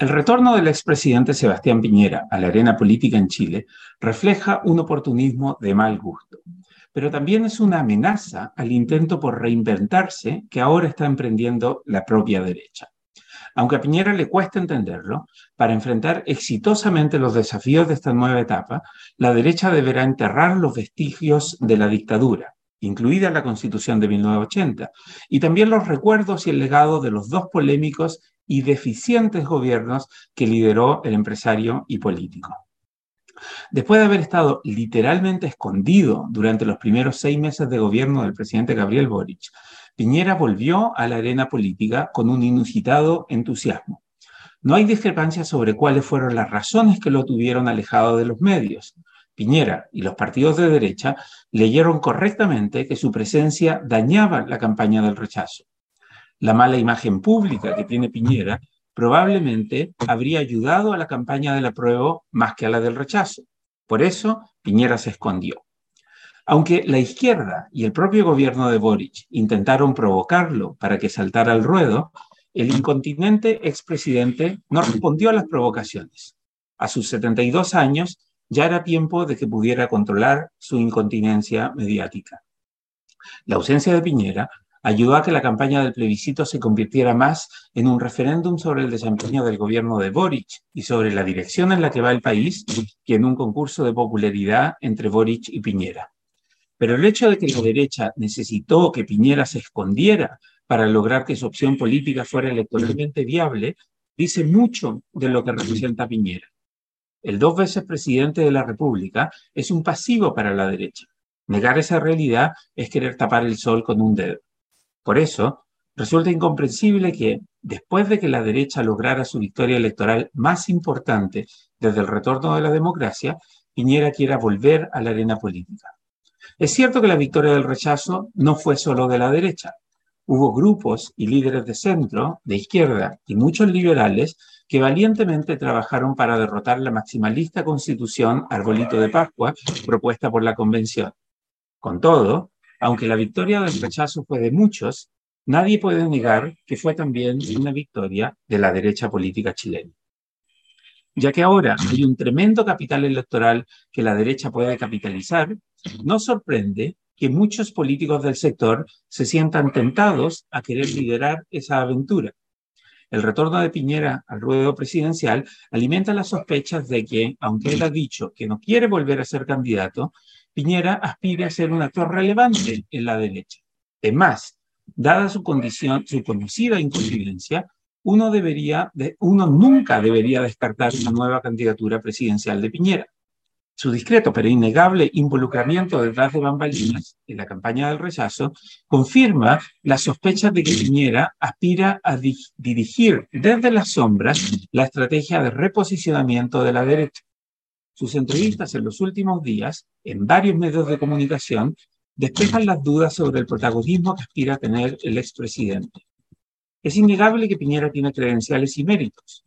El retorno del expresidente Sebastián Piñera a la arena política en Chile refleja un oportunismo de mal gusto, pero también es una amenaza al intento por reinventarse que ahora está emprendiendo la propia derecha. Aunque a Piñera le cuesta entenderlo, para enfrentar exitosamente los desafíos de esta nueva etapa, la derecha deberá enterrar los vestigios de la dictadura, incluida la Constitución de 1980, y también los recuerdos y el legado de los dos polémicos y deficientes gobiernos que lideró el empresario y político. Después de haber estado literalmente escondido durante los primeros seis meses de gobierno del presidente Gabriel Boric, Piñera volvió a la arena política con un inusitado entusiasmo. No hay discrepancia sobre cuáles fueron las razones que lo tuvieron alejado de los medios. Piñera y los partidos de derecha leyeron correctamente que su presencia dañaba la campaña del rechazo la mala imagen pública que tiene Piñera probablemente habría ayudado a la campaña del apruebo más que a la del rechazo. Por eso, Piñera se escondió. Aunque la izquierda y el propio gobierno de Boric intentaron provocarlo para que saltara al ruedo, el incontinente expresidente no respondió a las provocaciones. A sus 72 años ya era tiempo de que pudiera controlar su incontinencia mediática. La ausencia de Piñera ayudó a que la campaña del plebiscito se convirtiera más en un referéndum sobre el desempeño del gobierno de Boric y sobre la dirección en la que va el país que en un concurso de popularidad entre Boric y Piñera. Pero el hecho de que la derecha necesitó que Piñera se escondiera para lograr que su opción política fuera electoralmente viable dice mucho de lo que representa Piñera. El dos veces presidente de la República es un pasivo para la derecha. Negar esa realidad es querer tapar el sol con un dedo. Por eso, resulta incomprensible que, después de que la derecha lograra su victoria electoral más importante desde el retorno de la democracia, Piñera quiera volver a la arena política. Es cierto que la victoria del rechazo no fue solo de la derecha. Hubo grupos y líderes de centro, de izquierda y muchos liberales que valientemente trabajaron para derrotar la maximalista constitución Arbolito de Pascua propuesta por la convención. Con todo, aunque la victoria del rechazo fue de muchos, nadie puede negar que fue también una victoria de la derecha política chilena. Ya que ahora hay un tremendo capital electoral que la derecha puede capitalizar, no sorprende que muchos políticos del sector se sientan tentados a querer liderar esa aventura. El retorno de Piñera al ruedo presidencial alimenta las sospechas de que, aunque él ha dicho que no quiere volver a ser candidato, Piñera aspire a ser un actor relevante en la derecha. Es más, dada su condición, su conocida inconsistencia, uno, debería uno nunca debería descartar una nueva candidatura presidencial de Piñera. Su discreto pero innegable involucramiento detrás de bambalinas en la campaña del rechazo confirma las sospechas de que Piñera aspira a dirigir desde las sombras la estrategia de reposicionamiento de la derecha. Sus entrevistas en los últimos días, en varios medios de comunicación, despejan las dudas sobre el protagonismo que aspira a tener el expresidente. Es innegable que Piñera tiene credenciales y méritos.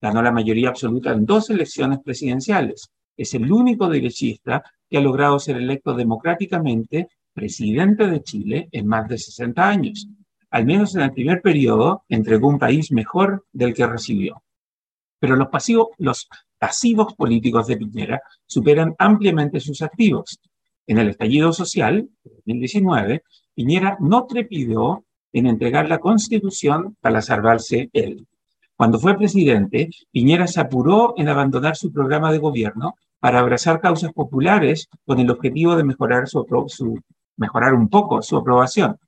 Ganó la mayoría absoluta en dos elecciones presidenciales. Es el único derechista que ha logrado ser electo democráticamente presidente de Chile en más de 60 años. Al menos en el primer periodo entregó un país mejor del que recibió. Pero los, pasivos, los pasivos políticos de Piñera superan ampliamente sus activos. En el estallido social de 2019, Piñera no trepidó en entregar la constitución para salvarse él. Cuando fue presidente, Piñera se apuró en abandonar su programa de gobierno para abrazar causas populares con el objetivo de mejorar, su, su, mejorar un poco su aprobación.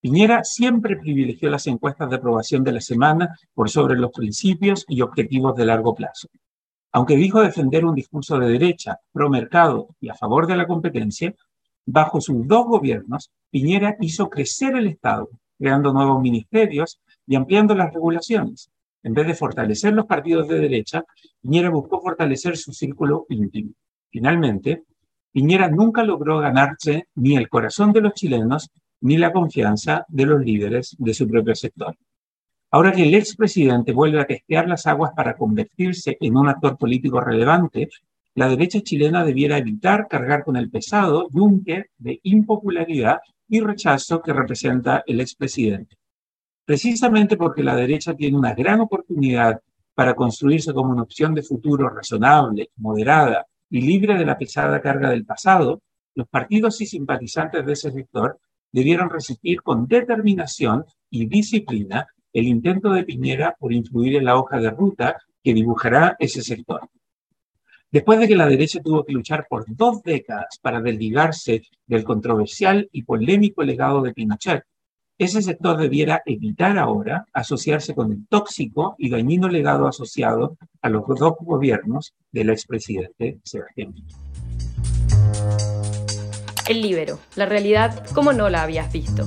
Piñera siempre privilegió las encuestas de aprobación de la semana por sobre los principios y objetivos de largo plazo. Aunque dijo defender un discurso de derecha, pro mercado y a favor de la competencia, bajo sus dos gobiernos, Piñera hizo crecer el Estado, creando nuevos ministerios y ampliando las regulaciones. En vez de fortalecer los partidos de derecha, Piñera buscó fortalecer su círculo íntimo. Finalmente, Piñera nunca logró ganarse ni el corazón de los chilenos ni la confianza de los líderes de su propio sector. Ahora que el expresidente vuelve a testear las aguas para convertirse en un actor político relevante, la derecha chilena debiera evitar cargar con el pesado yunque de impopularidad y rechazo que representa el expresidente. Precisamente porque la derecha tiene una gran oportunidad para construirse como una opción de futuro razonable, moderada y libre de la pesada carga del pasado, los partidos y simpatizantes de ese sector debieron resistir con determinación y disciplina el intento de Piñera por influir en la hoja de ruta que dibujará ese sector. Después de que la derecha tuvo que luchar por dos décadas para desligarse del controversial y polémico legado de Pinochet, ese sector debiera evitar ahora asociarse con el tóxico y dañino legado asociado a los dos gobiernos del expresidente Sebastián El libero, la realidad como no la habías visto.